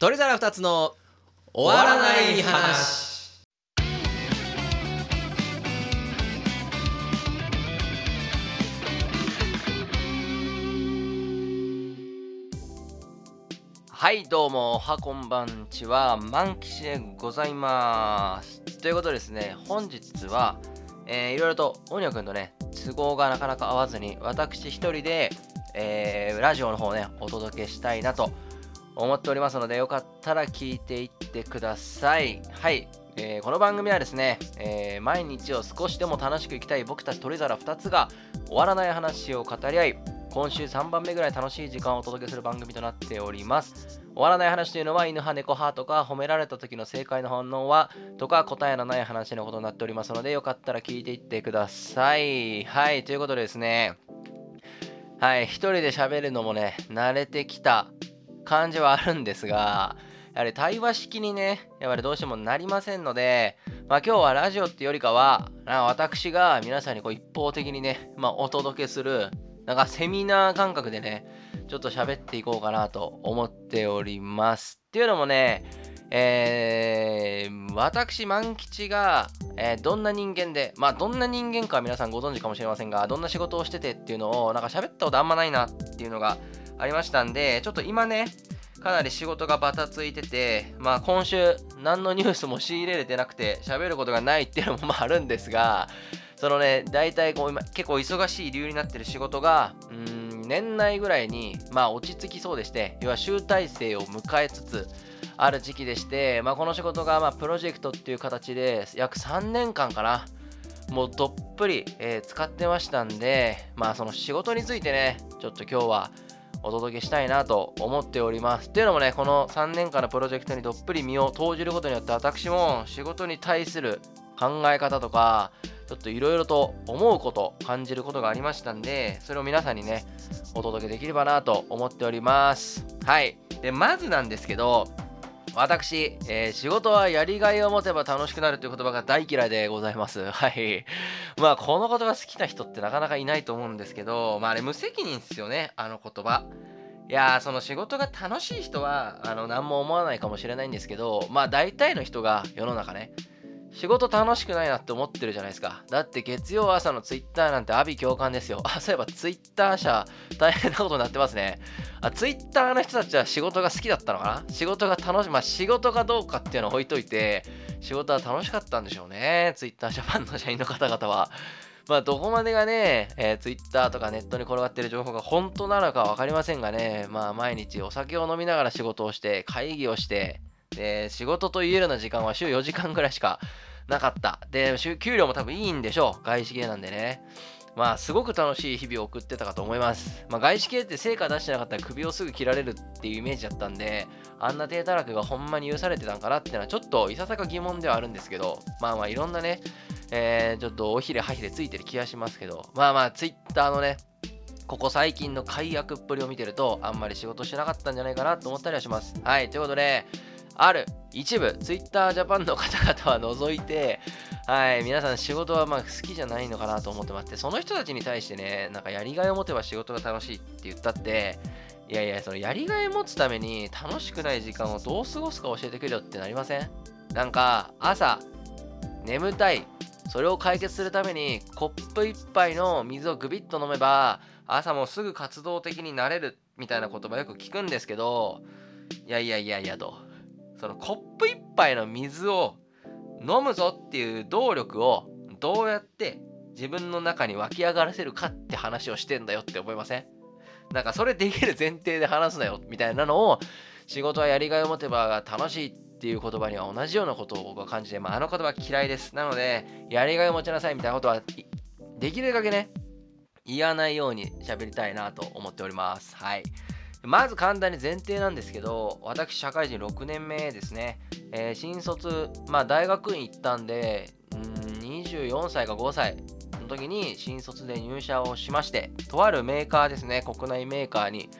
鳥皿二つの終わらない話。はいどうもおはこんばんちは満吉でございます。ということですね本日は、えー、いろいろとオニョくんとね都合がなかなか合わずに私一人で、えー、ラジオの方をねお届けしたいなと思思っておりますのでよかったら聞いていってください。はい。えー、この番組はですね、えー、毎日を少しでも楽しく生きたい僕たち鳥皿2つが終わらない話を語り合い今週3番目ぐらい楽しい時間をお届けする番組となっております。終わらない話というのは犬派猫派とか褒められた時の正解の反応はとか答えのない話のことになっておりますのでよかったら聞いていってください。はい。ということでですね。はい。一人で喋るのもね慣れてきた。感じはあるんですがやはり対話式にね、やっぱりどうしてもなりませんので、まあ今日はラジオってよりかは、私が皆さんにこう一方的にね、まあお届けする、なんかセミナー感覚でね、ちょっと喋っていこうかなと思っております。っていうのもね、えー、私、万吉が、えー、どんな人間で、まあ、どんな人間かは皆さんご存知かもしれませんが、どんな仕事をしててっていうのを、なんか喋ったことあんまないなっていうのがありましたんで、ちょっと今ね、かなり仕事がバタついてて、まあ今週何のニュースも仕入れれてなくて喋ることがないっていうのもまああるんですが、そのね、大体こう今結構忙しい理由になってる仕事が、うん、年内ぐらいにまあ落ち着きそうでして、要は集大成を迎えつつある時期でして、まあこの仕事がまあプロジェクトっていう形で約3年間かな、もうどっぷり、えー、使ってましたんで、まあその仕事についてね、ちょっと今日はお届けしたいなと思っております。っていうのもね、この3年間のプロジェクトにどっぷり身を投じることによって私も仕事に対する考え方とか、ちょっといろいろと思うこと、感じることがありましたんで、それを皆さんにね、お届けできればなと思っております。はい。で、まずなんですけど、私、えー、仕事はやりがいを持てば楽しくなるという言葉が大嫌いでございます。はい。まあ、この言葉好きな人ってなかなかいないと思うんですけど、まあ、あれ無責任っすよね、あの言葉。いやー、その仕事が楽しい人は、あの、何も思わないかもしれないんですけど、まあ、大体の人が世の中ね、仕事楽しくないなって思ってるじゃないですか。だって月曜朝のツイッターなんて阿鼻共感ですよ。あ、そういえばツイッター社大変なことになってますね。あ、ツイッターの人たちは仕事が好きだったのかな？仕事が楽し。まあ仕事がどうかっていうのを置いといて、仕事は楽しかったんでしょうね。ツイッター社ファンの社員の方々は。まあどこまでがね、えー、ツイッターとかネットに転がってる情報が本当なのか分かりませんがね、まあ毎日お酒を飲みながら仕事をして、会議をして、で、仕事と言えるような時間は週4時間ぐらいしかなかった。で、給料も多分いいんでしょう。外資系なんでね。まあ、すごく楽しい日々を送ってたかと思います。まあ、外資系って成果出してなかったら首をすぐ切られるっていうイメージだったんで、あんな低たらくがほんまに許されてたんかなってのはちょっといささか疑問ではあるんですけど、まあまあいろんなね、えー、ちょっとおひれはひれついてる気がしますけど、まあまあツイッターのね、ここ最近の解約っぷりを見てると、あんまり仕事してなかったんじゃないかなと思ったりはします。はい、ということで、ある。一部 Twitter ジャパンの方々は除いて、はい、皆さん仕事はまあ好きじゃないのかなと思ってまして、その人たちに対してね、なんかやりがいを持てば仕事が楽しいって言ったって、いやいや、そのやりがい持つために楽しくない時間をどう過ごすか教えてくれよってなりません？なんか、朝、眠たい。それを解決するためにコップ1杯の水をグビッと飲めば朝もすぐ活動的になれるみたいな言葉よく聞くんですけどいやいやいやいやと。そのコップ1杯の水を飲むぞっていう動力をどうやって自分の中に湧き上がらせるかって話をしてんだよって思いません？なんかそれできる前提で話すなよみたいなのを仕事はやりがいを持てば楽しいっていう言葉には同じようなことを僕は感じて、まあ、あの言葉嫌いです。なので、やりがいを持ちなさいみたいなことはできるだけね、言わないよ。うに喋りたいなと思っております。はい。まず簡単に前提なんですけど、私、社会人6年目ですね。えー、新卒、まあ、大学院行ったんで、ん24歳か5歳の時に新卒で入社をしまして、とあるメーカーですね、国内メーカーに、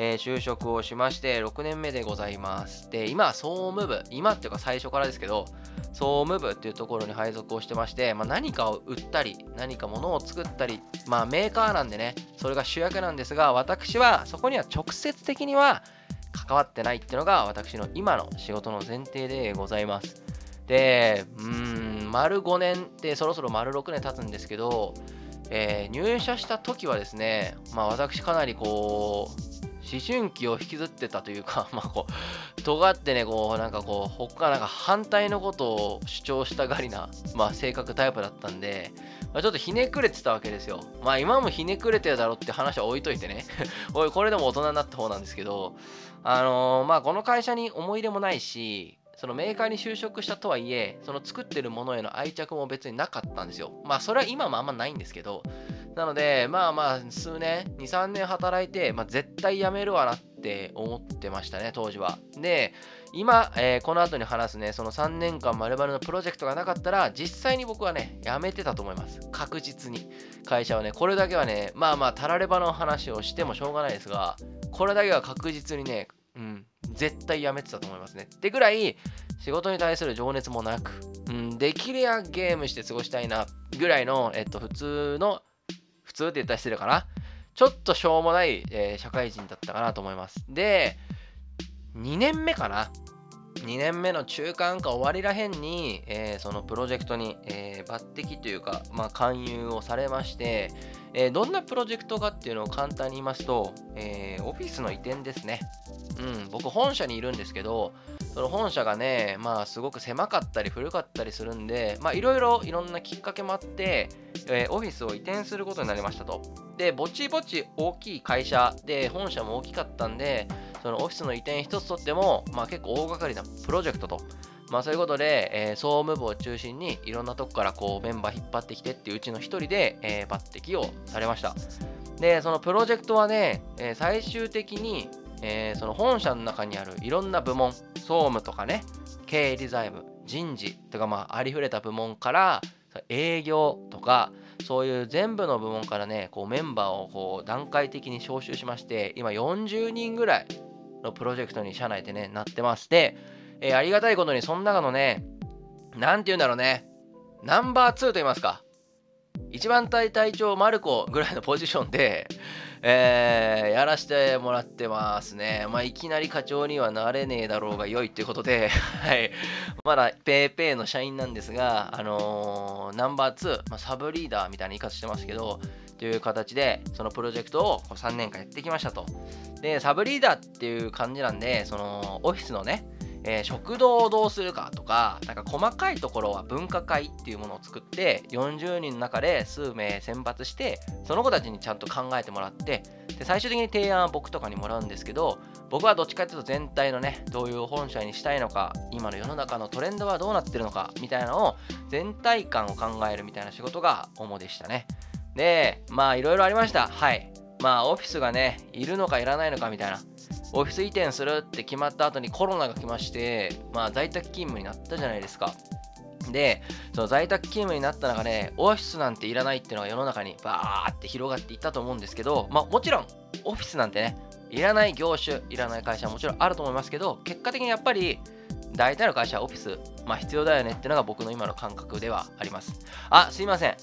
えー、就職をしまして、6年目でございます。で、今、総務部、今っていうか最初からですけど、総務部っていうところに配属をしてまして、まあ、何かを売ったり、何か物を作ったり、まあ、メーカーなんでね、それが主役なんですが、私はそこには直接的には関わってないっていうのが私の今の仕事の前提でございます。で、うーん、丸5年ってそろそろ丸6年経つんですけど、えー入社した時はですね、まあ私かなりこう、思春期を引きずってたというか、まあこう、尖ってね、こう、なんかこう、他なんか反対のことを主張したがりな、まあ性格タイプだったんで、まあ、ちょっとひねくれてたわけですよ。まあ今もひねくれてるだろうって話は置いといてね。おい、これでも大人になった方なんですけど、あのーまあこの会社に思い入れもないし、そのメーカーに就職したとはいえ、その作ってるものへの愛着も別になかったんですよ。まあそれは今もあんまないんですけど、なので、まあまあ数年、2、3年働いて、まあ絶対辞めるわなって思ってましたね、当時は。で、今、えーこの後に話すね、その3年間丸々のプロジェクトがなかったら、実際に僕はね、辞めてたと思います。確実に。会社はね、これだけはね、まあまあ、たらればの話をしてもしょうがないですが、これだけは確実にね、うん、絶対辞めてたと思いますね。ってぐらい、仕事に対する情熱もなく、うん、できればゲームして過ごしたいな、ぐらいの、えっと、普通の、普通って言ったら失礼かな。ちょっとしょうもない、えー社会人だったかなと思います。で、2年目かな。2年目の中間か終わりらへんに、えーそのプロジェクトに、えー抜擢というか、まあ、勧誘をされまして、えどんなプロジェクトかっていうのを簡単に言いますと、えーオフィスの移転ですね。うん、僕本社にいるんですけど、その本社がね、まあすごく狭かったり古かったりするんで、まあいろいろいろんなきっかけもあって、えーオフィスを移転することになりましたと。で、ぼちぼち大きい会社で、本社も大きかったんで、そのオフィスの移転一つとっても、まあ結構大掛かりなプロジェクトと。まあそういうことで、えー総務部を中心にいろんなとこからこうメンバー引っ張ってきてっていううちの一人で、えー抜擢をされました。で、そのプロジェクトはね、えー最終的に、えーその本社の中にあるいろんな部門、総務とかね、経理財務、人事とか、まあ、ありふれた部門から、営業とか、そういう全部の部門からね、こうメンバーをこう段階的に招集しまして、今40人ぐらいのプロジェクトに社内でね、なってまして、えーありがたいことにその中のね、なんて言うんだろうね、ナンバー2と言いますか、一番隊隊長マルコぐらいのポジションで、えーやらせてもらってますね。まあ、いきなり課長にはなれねえだろうが良いっていうことで、はい。まだペーペーの社員なんですが、あのーナンバー2、まあ、サブリーダーみたいな言い方してますけど、という形で、そのプロジェクトを3年間やってきましたと。で、サブリーダーっていう感じなんで、そのオフィスのね、えー食堂をどうするかとか、なんか細かいところは分科会っていうものを作って、40人の中で数名選抜して、その子たちにちゃんと考えてもらって、で最終的に提案は僕とかにもらうんですけど、僕はどっちかっていうと全体のね、どういう本社にしたいのか、今の世の中のトレンドはどうなってるのか、みたいなのを全体感を考えるみたいな仕事が主でしたね。で、まあいろいろありました。はい。まあオフィスがね、いるのかいらないのかみたいな。オフィス移転するって決まった後にコロナが来まして、まあ在宅勤務になったじゃないですか。で、その在宅勤務になった中で、オフィスなんていらないっていうのが世の中にバーって広がっていったと思うんですけど、まあもちろん、オフィスなんてね、いらない業種、いらない会社はもちろんあると思いますけど、結果的にやっぱり、大体の会社はオフィス、まあ必要だよねっていうのが僕の今の感覚ではあります。あ、すいません。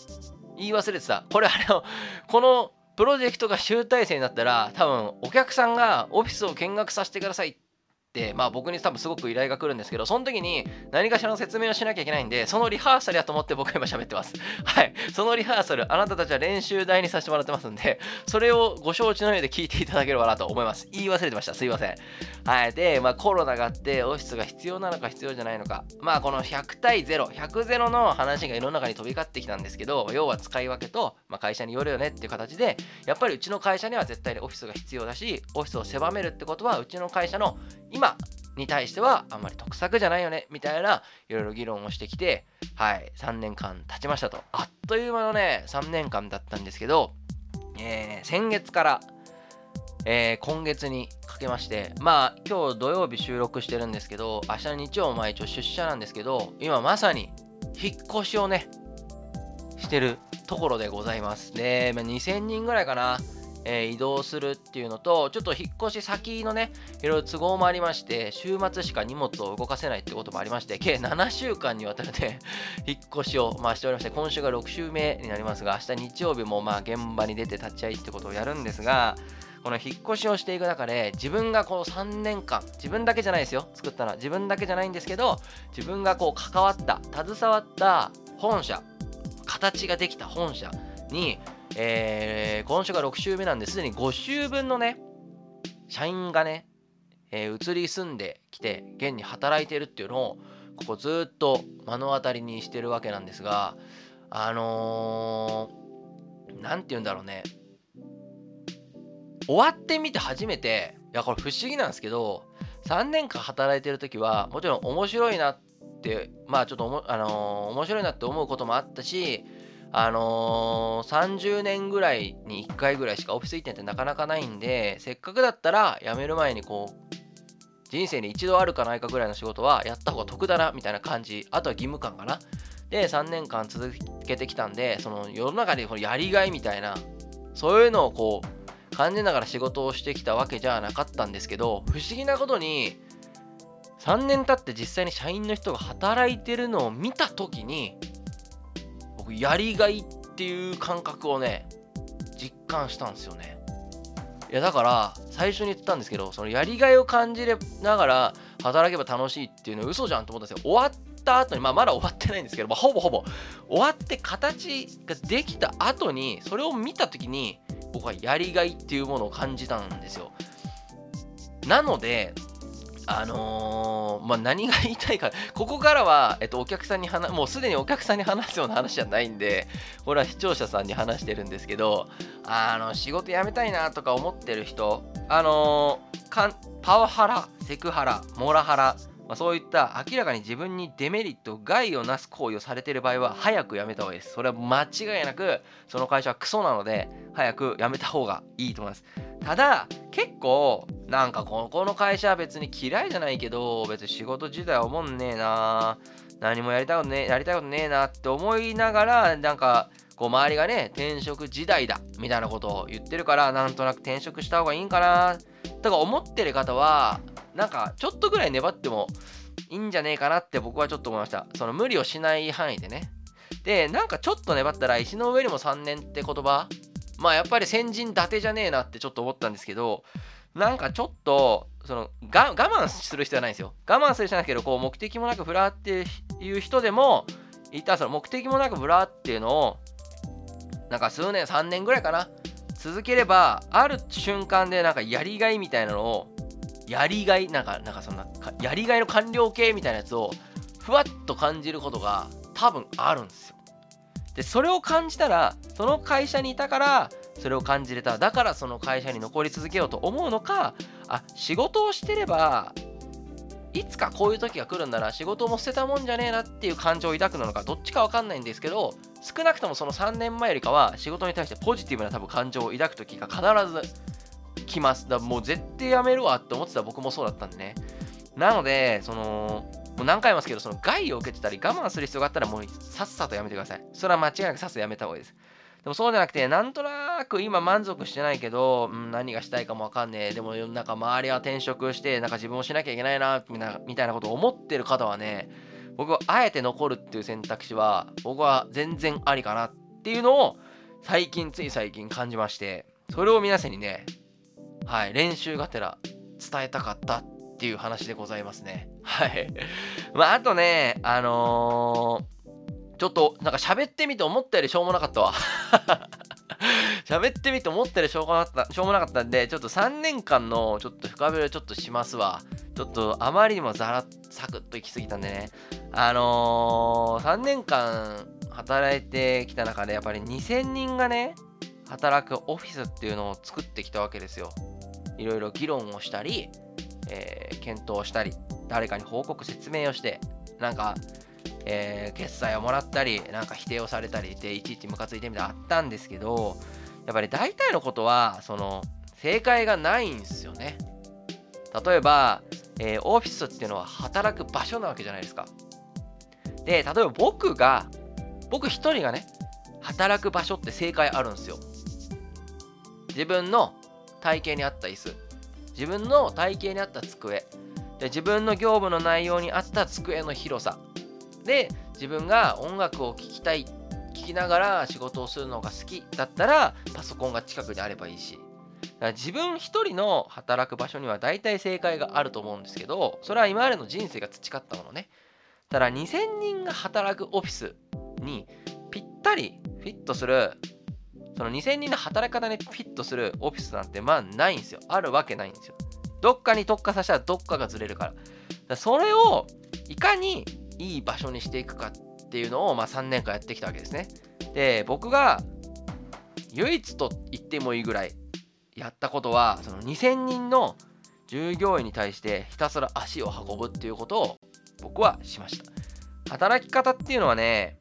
言い忘れてた。これあの、このプロジェクトが集大成になったら、多分お客さんがオフィスを見学させてください、まあ僕に多分すごく依頼が来るんですけど、その時に何かしらの説明をしなきゃいけないんで、そのリハーサルやと思って僕今喋ってます。はい。そのリハーサル、あなたたちは練習台にさせてもらってますんで、それをご承知の上で聞いていただければなと思います。言い忘れてました。すいません。はい。で、まあコロナがあって、オフィスが必要なのか必要じゃないのか。まあこの100対0、100ゼロの話が世の中に飛び交ってきたんですけど、要は使い分けと、まあ、会社によるよねっていう形で、やっぱりうちの会社には絶対にオフィスが必要だし、オフィスを狭めるってことは、うちの会社の今に対してはあんまり得策じゃないよね、みたいないろいろ議論をしてきて、はい、3年間経ちましたと。あっという間のね、3年間だったんですけど、えー先月から、えー今月にかけまして、まあ今日土曜日収録してるんですけど、明日の日曜も一応出社なんですけど、今まさに引っ越しをね、してるところでございます。で、まあ2000人ぐらいかな、え移動するっていうのと、ちょっと引っ越し先のね、いろいろ都合もありまして、週末しか荷物を動かせないってこともありまして、計7週間にわたるね、引っ越しを、まあ、しておりまして、今週が6週目になりますが、明日日曜日もまあ現場に出て立ち会いってことをやるんですが、この引っ越しをしていく中で自分がこう3年間自分だけじゃないですよ作ったのは自分だけじゃないんですけど自分がこう関わった携わった本社形ができた本社に、えー、今週が6週目なんですでに5週分のね社員がね、えー、移り住んできて現に働いてるっていうのをここずっと目の当たりにしてるわけなんですがあの何、ー、て言うんだろうね。終わってみて初めていやこれ不思議なんですけど3年間働いてる時はもちろん面白いなってまあちょっとあのー、面白いなって思うこともあったしあのー、30年ぐらいに1回ぐらいしかオフィス行ってってなかなかないんでせっかくだったら辞める前にこう人生に一度あるかないかぐらいの仕事はやった方が得だなみたいな感じ。あとは義務感かな。で3年間続けてきたんでその世の中でこのやりがいみたいなそういうのをこう感じながら仕事をしてきたわけじゃなかったんですけど不思議なことに3年経って実際に社員の人が働いてるのを見た時に僕やりがいっていう感覚をね実感したんですよね。いやだから最初に言ったんですけどそのやりがいを感じながら働けば楽しいっていうのは嘘じゃんと思ったんですよ。終わった後にまあまだ終わってないんですけど、まあ、ほぼほぼ。終わって形ができた後にそれを見た時に僕はやりがいっていうものを感じたんですよ。なのであのー、まあ、何が言いたいか、ここからは、えっと、お客さんに話、もうすでにお客さんに話すような話じゃないんで、これは視聴者さんに話してるんですけど、あの、仕事辞めたいなとか思ってる人、あのー、パワハラ、セクハラ、モラハラ、まあ、そういった明らかに自分にデメリット、害をなす行為をされている場合は、早く辞めた方がいいです。それは間違いなく、その会社はクソなので、早く辞めた方がいいと思います。ただ、結構、なんかここの会社は別に嫌いじゃないけど、別に仕事自体は思んねえな何もやりたいことね、やりたいことねえなって思いながら、なんか、こう周りがね、転職時代だみたいなことを言ってるから、なんとなく転職した方がいいんかなとか思ってる方は、なんかちょっとぐらい粘ってもいいんじゃねえかなって僕はちょっと思いました。その無理をしない範囲でね。で、なんかちょっと粘ったら、石の上にも3年って言葉、まあやっぱり先人伊達じゃねえなってちょっと思ったんですけど、なんかちょっと、その我慢する人じゃないんですよ。我慢する人じゃないけど、こう目的もなくフラーっていう人でも、いったその目的もなくフラーっていうのを、なんか数年、3年ぐらいかな、続ければ、ある瞬間でなんかやりがいみたいなのを、やりがい、なんか、なんかそんな、やりがいの完了形みたいなやつを、ふわっと感じることが多分あるんですよ。で、それを感じたら、その会社にいたから、それを感じれた。だからその会社に残り続けようと思うのか、あ、仕事をしてれば、いつかこういう時が来るんだな、仕事も捨てたもんじゃねえなっていう感情を抱くのか、どっちかわかんないんですけど、少なくともその3年前よりかは、仕事に対してポジティブな多分感情を抱く時が必ず来ます。だもう絶対やめるわって思ってた僕もそうだったんでね。なので、その、もう何回も言いますけど、その害を受けてたり我慢する必要があったらもうさっさとやめてください。それは間違いなくさっさとやめた方がいいです。でもそうじゃなくて、なんとなく今満足してないけど、うん、何がしたいかもわかんねえ。でもなんか周りは転職して、なんか自分をしなきゃいけないな、みたいなことを思ってる方はね、僕はあえて残るっていう選択肢は、僕は全然ありかなっていうのを、最近、つい最近感じまして、それを皆さんにね、はい、練習がてら伝えたかったっていう話でございますね。はい。まあ、あとね、あのーちょっとなんか喋ってみて思ったよりしょうもなかったわ。喋ってみて思ったよりしょうがなかったしょうもなかったんでちょっと3年間のちょっと深掘りをちょっとしますわ。ちょっとあまりにもザラサクッと行き過ぎたんでね。あのー、3年間働いてきた中でやっぱり2000人がね働くオフィスっていうのを作ってきたわけですよ。いろいろ議論をしたり、えー、検討したり誰かに報告説明をしてなんかえー、決済をもらったり、なんか否定をされたりで、いちいちムカついてみたいなあったんですけど、やっぱり大体のことは、その、正解がないんですよね。例えば、えー、オフィスっていうのは働く場所なわけじゃないですか。で、例えば僕が、僕一人がね、働く場所って正解あるんですよ。自分の体型に合った椅子、自分の体型に合った机、で自分の業務の内容に合った机の広さ、で自分が音楽を聴きたい聴きながら仕事をするのが好き。だったらパソコンが近くにあればいいし。自分一人の働く場所には大体正解があると思うんですけどそれは今までの人生が培ったものね。ただ2000人が働くオフィスにぴったりフィットするその2000人の働き方にフィットするオフィスなんてまあないんですよ。あるわけないんですよ。どっかに特化させたらどっかがずれるから。からそれをいかにいい場所にしていくかっていうのを、まあ、3年間やってきたわけですね。で僕が唯一と言ってもいいぐらいやったことはその2000人の従業員に対してひたすら足を運ぶっていうことを僕はしました。働き方っていうのはね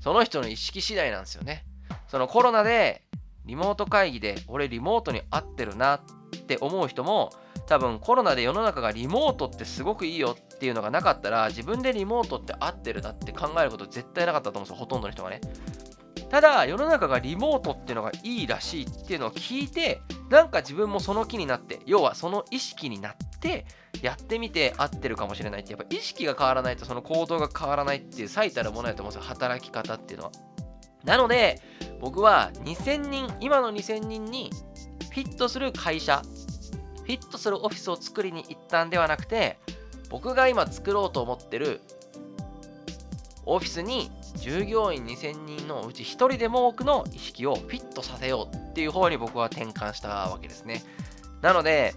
その人の意識次第なんですよね。そのコロナでリモート会議で俺リモートに合ってるなって思う人も多分コロナで世の中がリモートってすごくいいよっていうのがなかったら自分でリモートって合ってるなって考えること絶対なかったと思うんですよほとんどの人がね。ただ世の中がリモートっていうのがいいらしいっていうのを聞いてなんか自分もその気になって要はその意識になっててやってみて合ってるかもしれないってやっぱ意識が変わらないとその行動が変わらないっていう最たるものやと思うんですよ働き方っていうのはなので僕は2000人今の2000人にフィットする会社フィットするオフィスを作りに行ったんではなくて僕が今作ろうと思ってるオフィスに従業員2000人のうち1人でも多くの意識をフィットさせようっていう方に僕は転換したわけですね。なので、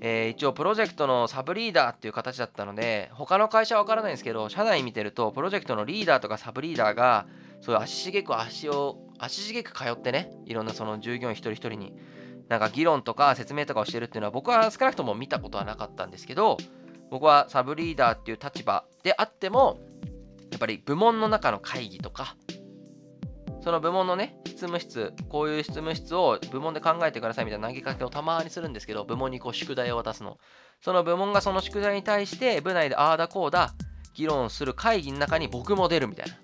えー、一応プロジェクトのサブリーダーっていう形だったので他の会社は分からないんですけど社内見てるとプロジェクトのリーダーとかサブリーダーがそういう足しげく足を足しげく通ってねいろんなその従業員一人一人になんか議論とか説明とかをしてるっていうのは僕は少なくとも見たことはなかったんですけど僕はサブリーダーっていう立場であってもやっぱり部門の中の会議とか、その部門のね、執務室、こういう執務室を部門で考えてくださいみたいな投げかけをたまにするんですけど、部門にこう宿題を渡すの。その部門がその宿題に対して、部内でああだこうだ、議論する会議の中に僕も出るみたいな。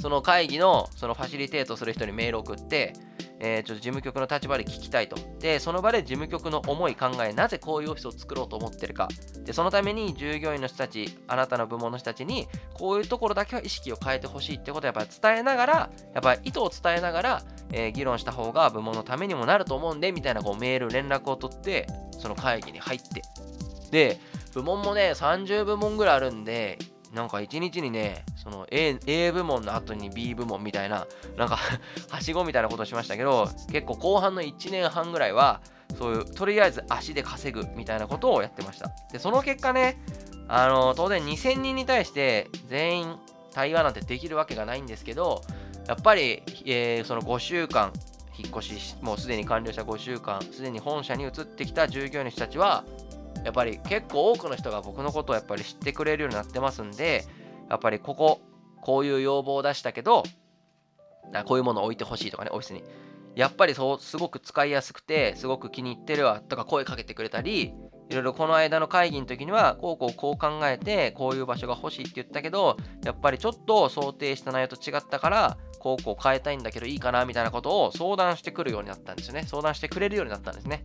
その会議のそのファシリテートする人にメール送って、えー、ちょっと事務局の立場で聞きたいと。で、その場で事務局の思い、考え、なぜこういうオフィスを作ろうと思ってるか。で、そのために従業員の人たち、あなたの部門の人たちに、こういうところだけは意識を変えてほしいってことをやっぱり伝えながら、やっぱり意図を伝えながら、えー、議論した方が部門のためにもなると思うんで、みたいなこうメール、連絡を取って、その会議に入って。で、部門もね、30部門ぐらいあるんで、なんか一日にね、その A, A 部門の後に B 部門みたいな、なんか はしごみたいなことしましたけど、結構後半の1年半ぐらいは、そういう、とりあえず足で稼ぐみたいなことをやってました。で、その結果ね、あの、当然2000人に対して全員対話なんてできるわけがないんですけど、やっぱり、えー、その5週間、引っ越し、もうすでに完了した5週間、すでに本社に移ってきた従業員の人たちは、やっぱり結構多くの人が僕のことをやっぱり知ってくれるようになってますんで、やっぱりここ、こういう要望を出したけど、こういうものを置いてほしいとかね、オフィスに。やっぱりそうすごく使いやすくて、すごく気に入ってるわとか声かけてくれたり、いろいろこの間の会議の時には、こうこうこう考えて、こういう場所が欲しいって言ったけど、やっぱりちょっと想定した内容と違ったから、こうこう変えたいんだけどいいかなみたいなことを相談してくるようになったんですよね。相談してくれるようになったんですね。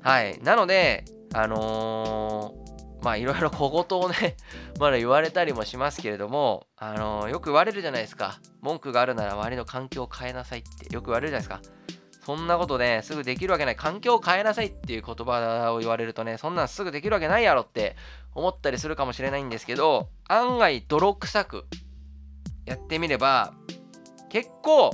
はい。なので、あのー、まあいろいろ小言をね、まだ言われたりもしますけれども、あのー、よく言われるじゃないですか。文句があるなら周りの環境を変えなさいってよく言われるじゃないですか。そんなことね、すぐできるわけない。環境を変えなさいっていう言葉を言われるとね、そんなんすぐできるわけないやろって思ったりするかもしれないんですけど、案外泥臭くやってみれば、結構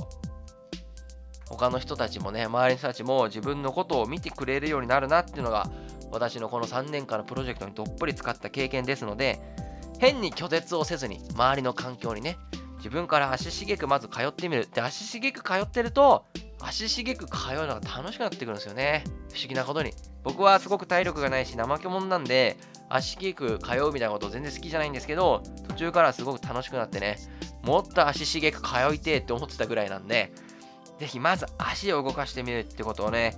他の人たちもね、周りの人たちも自分のことを見てくれるようになるなっていうのが私のこの3年間のプロジェクトにどっぷり使った経験ですので、変に拒絶をせずに、周りの環境にね、自分から足しげくまず通ってみる。で、足しげく通ってると、足しげく通うのが楽しくなってくるんですよね。不思議なことに。僕はすごく体力がないし、怠け者なんで、足しげく通うみたいなこと全然好きじゃないんですけど、途中からすごく楽しくなってね、もっと足しげく通いてって思ってたぐらいなんで、ぜひまず足を動かしてみるってことをね、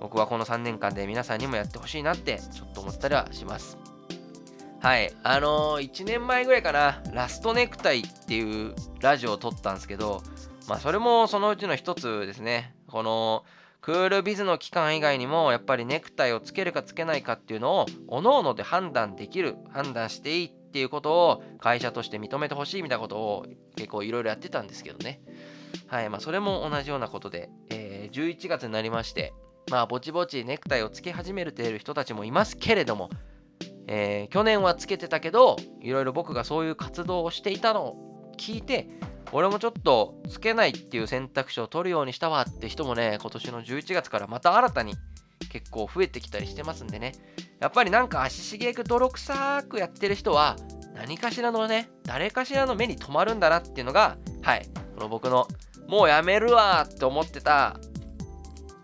僕はこの3年間で皆さんにもやってほしいなってちょっと思ったりはします。はい。あのー、1年前ぐらいかな、ラストネクタイっていうラジオを撮ったんですけど、まあそれもそのうちの一つですね。このクールビズの期間以外にもやっぱりネクタイをつけるかつけないかっていうのを各々で判断できる、判断していいっていうことを会社として認めてほしいみたいなことを結構いろいろやってたんですけどね。はい。まあそれも同じようなことで、えー、11月になりましてまあぼちぼちネクタイをつけ始めている人たちもいますけれども、えー、去年はつけてたけどいろいろ僕がそういう活動をしていたのを聞いて俺もちょっとつけないっていう選択肢を取るようにしたわって人もね今年の11月からまた新たに結構増えてきたりしてますんでね。やっぱりなんか足しげく泥臭くやってる人は何かしらのね誰かしらの目に留まるんだなっていうのがはいこの僕のもうやめるわって思ってた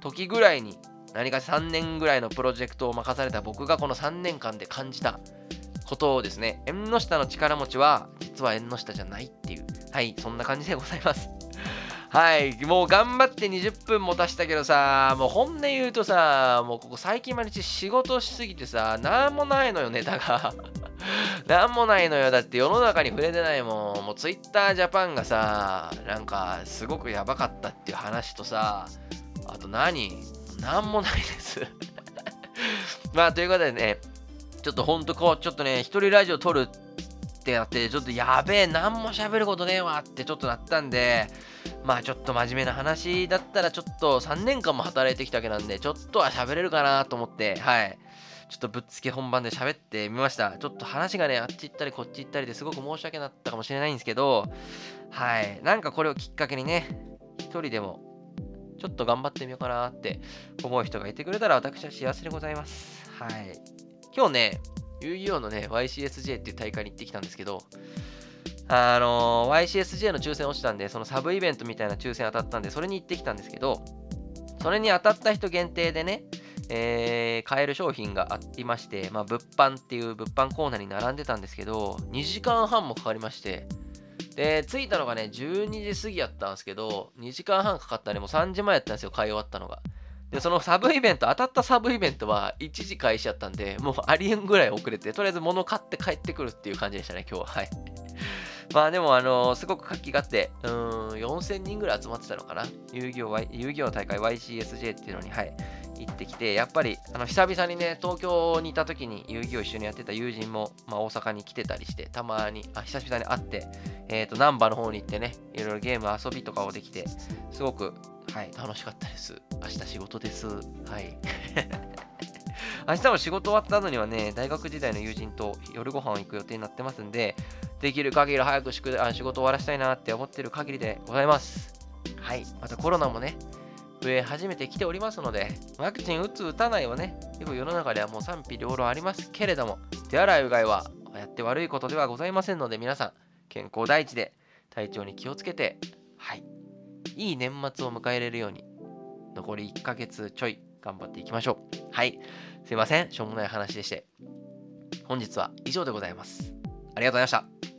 時ぐらいに何か3年ぐらいのプロジェクトを任された僕がこの3年間で感じたことをですね縁の下の力持ちは実は縁の下じゃないっていうはいそんな感じでございます はい、もう頑張って20分も足したけどさ、もう本音言うとさ、もうここ最近毎日仕事しすぎてさ、なんもないのよ、ネタが。なんもないのよ。だって世の中に触れてないもん。もう Twitter ジャパンがさ、なんかすごくやばかったっていう話とさ、あと何もないです まあということでね、ちょっとほんとこう、ちょっとね、一人ラジオ撮るってやって、ちょっとやべえ、なんも喋ることねえわってちょっとなったんで、まあちょっと真面目な話だったらちょっと3年間も働いてきたわけなんで、ちょっとは喋れるかなと思って、はい。ちょっとぶっつけ本番で喋ってみました。ちょっと話がね、あっち行ったりこっち行ったりですごく申し訳なかったかもしれないんですけど、はい。なんかこれをきっかけにね、一人でもちょっと頑張ってみようかなって思う人がいてくれたら私は幸せでございます。はい。今日ね、遊戯王のね、YCSJ っていう大会に行ってきたんですけど、あのー、YCSJ の抽選落ちたんで、そのサブイベントみたいな抽選当たったんで、それに行ってきたんですけど、それに当たった人限定でね、えー、買える商品がありまして、まあ、物販っていう物販コーナーに並んでたんですけど、2時間半もかかりまして、で、着いたのがね、12時過ぎやったんですけど、2時間半かかったね、もう3時前やったんですよ、買い終わったのが。で、そのサブイベント、当たったサブイベントは1時開始やったんで、もうありえんぐらい遅れて、とりあえず物買って帰ってくるっていう感じでしたね、今日は。はい。まあでも、あのー、すごく活気があって、うーん、4000人ぐらい集まってたのかな。遊戯王、遊戯王の大会 YCSJ っていうのに、はい、行ってきて、やっぱり、あの、久々にね、東京にいた時に遊戯王一緒にやってた友人も、まあ、大阪に来てたりして、たまに、あ、久々に会って、えっ、ー、と、難波の方に行ってね、いろいろゲーム遊びとかをできて、すごく、はい、楽しかったです。明日仕事です。はい。明日も仕事終わった後にはね、大学時代の友人と夜ご飯を行く予定になってますんで、できる限り早く仕事終わらせたいなって思ってる限りでございます。はい。またコロナもね、増え始めてきておりますので、ワクチン打つ打たないはね、結構世の中ではもう賛否両論ありますけれども、手洗いうがいはやって悪いことではございませんので、皆さん、健康第一で体調に気をつけて、はい。いい年末を迎えれるように、残り1ヶ月ちょい頑張っていきましょう。はい。すいません。しょうもない話でして。本日は以上でございます。ありがとうございました。